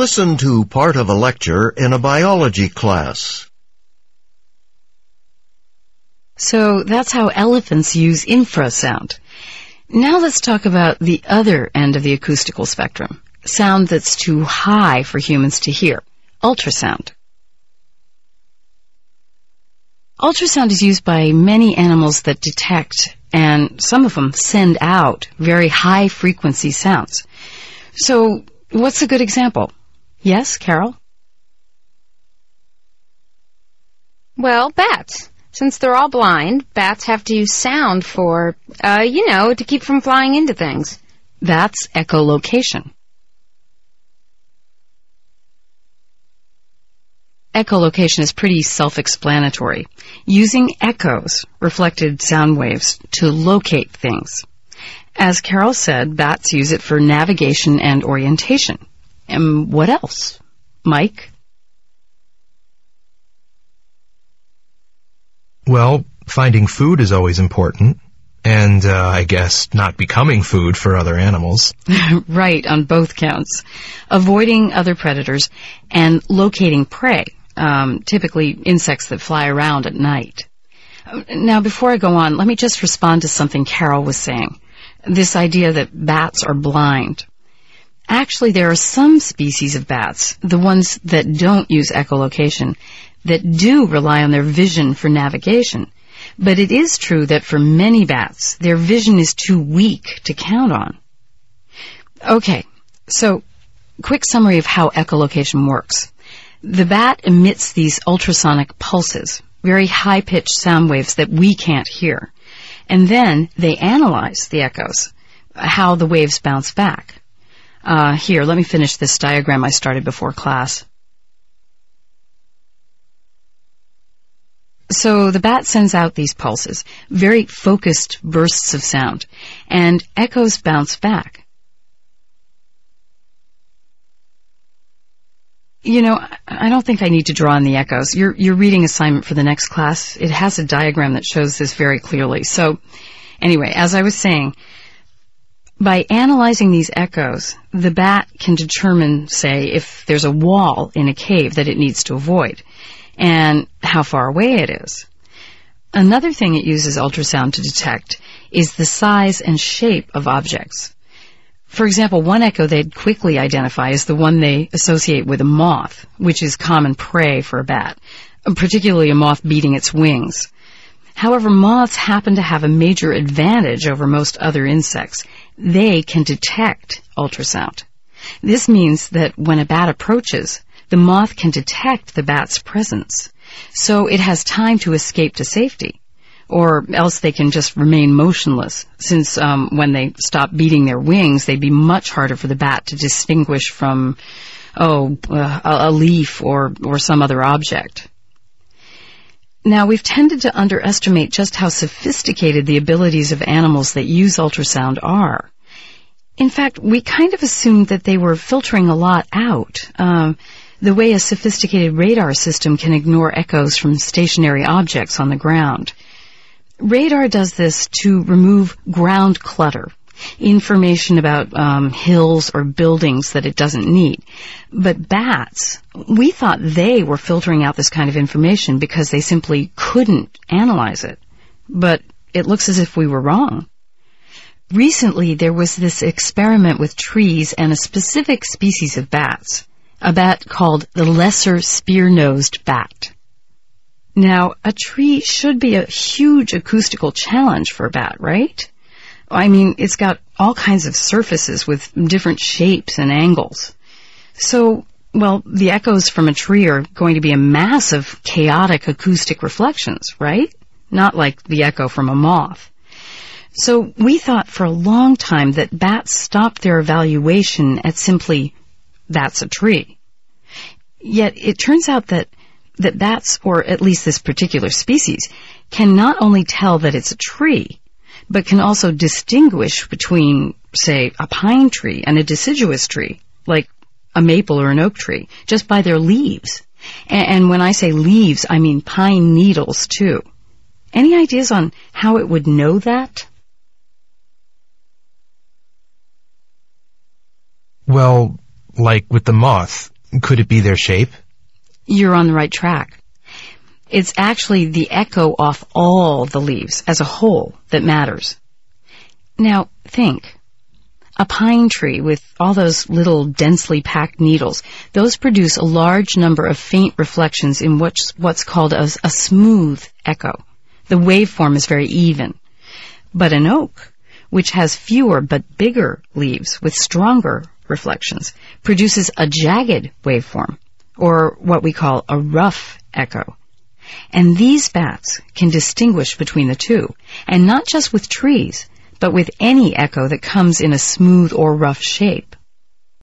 Listen to part of a lecture in a biology class. So that's how elephants use infrasound. Now let's talk about the other end of the acoustical spectrum. Sound that's too high for humans to hear. Ultrasound. Ultrasound is used by many animals that detect and some of them send out very high frequency sounds. So what's a good example? Yes, Carol? Well, bats. Since they're all blind, bats have to use sound for, uh, you know, to keep from flying into things. That's echolocation. Echolocation is pretty self-explanatory. Using echoes, reflected sound waves, to locate things. As Carol said, bats use it for navigation and orientation. And what else? Mike? Well, finding food is always important. And, uh, I guess not becoming food for other animals. right, on both counts. Avoiding other predators and locating prey, um, typically insects that fly around at night. Now, before I go on, let me just respond to something Carol was saying. This idea that bats are blind. Actually, there are some species of bats, the ones that don't use echolocation, that do rely on their vision for navigation. But it is true that for many bats, their vision is too weak to count on. Okay, so quick summary of how echolocation works. The bat emits these ultrasonic pulses, very high-pitched sound waves that we can't hear. And then they analyze the echoes, how the waves bounce back. Uh, here, let me finish this diagram I started before class. So the bat sends out these pulses, very focused bursts of sound, and echoes bounce back. You know, I don't think I need to draw on the echoes. Your, your reading assignment for the next class, it has a diagram that shows this very clearly. So, anyway, as I was saying, by analyzing these echoes, the bat can determine, say, if there's a wall in a cave that it needs to avoid, and how far away it is. Another thing it uses ultrasound to detect is the size and shape of objects. For example, one echo they'd quickly identify is the one they associate with a moth, which is common prey for a bat, particularly a moth beating its wings. However, moths happen to have a major advantage over most other insects. They can detect ultrasound. This means that when a bat approaches, the moth can detect the bat's presence. So it has time to escape to safety or else they can just remain motionless. Since um, when they stop beating their wings, they'd be much harder for the bat to distinguish from, oh, uh, a leaf or or some other object. Now, we've tended to underestimate just how sophisticated the abilities of animals that use ultrasound are. In fact, we kind of assumed that they were filtering a lot out. Um, the way a sophisticated radar system can ignore echoes from stationary objects on the ground. Radar does this to remove ground clutter, information about um, hills or buildings that it doesn't need. But bats, we thought they were filtering out this kind of information because they simply couldn't analyze it. But it looks as if we were wrong. Recently, there was this experiment with trees and a specific species of bats, a bat called the lesser spear-nosed bat. Now, a tree should be a huge acoustical challenge for a bat, right? I mean, it's got all kinds of surfaces with different shapes and angles. So, well, the echoes from a tree are going to be a massive chaotic acoustic reflections, right? Not like the echo from a moth. So we thought for a long time that bats stopped their evaluation at simply, that's a tree. Yet it turns out that that bats, or at least this particular species, can not only tell that it's a tree, but can also distinguish between, say, a pine tree and a deciduous tree, like a maple or an oak tree, just by their leaves. And, and when I say leaves, I mean pine needles too. Any ideas on how it would know that? Well, like with the moth, Could it be their shape? You're on the right track. It's actually the echo off all the leaves as a whole that matters. Now, think. A pine tree with all those little densely packed needles, those produce a large number of faint reflections in what's, what's called a, a smooth echo. The waveform is very even. But an oak, which has fewer but bigger leaves with stronger reflections, produces a jagged waveform, or what we call a rough echo. And these bats can distinguish between the two, and not just with trees, but with any echo that comes in a smooth or rough shape.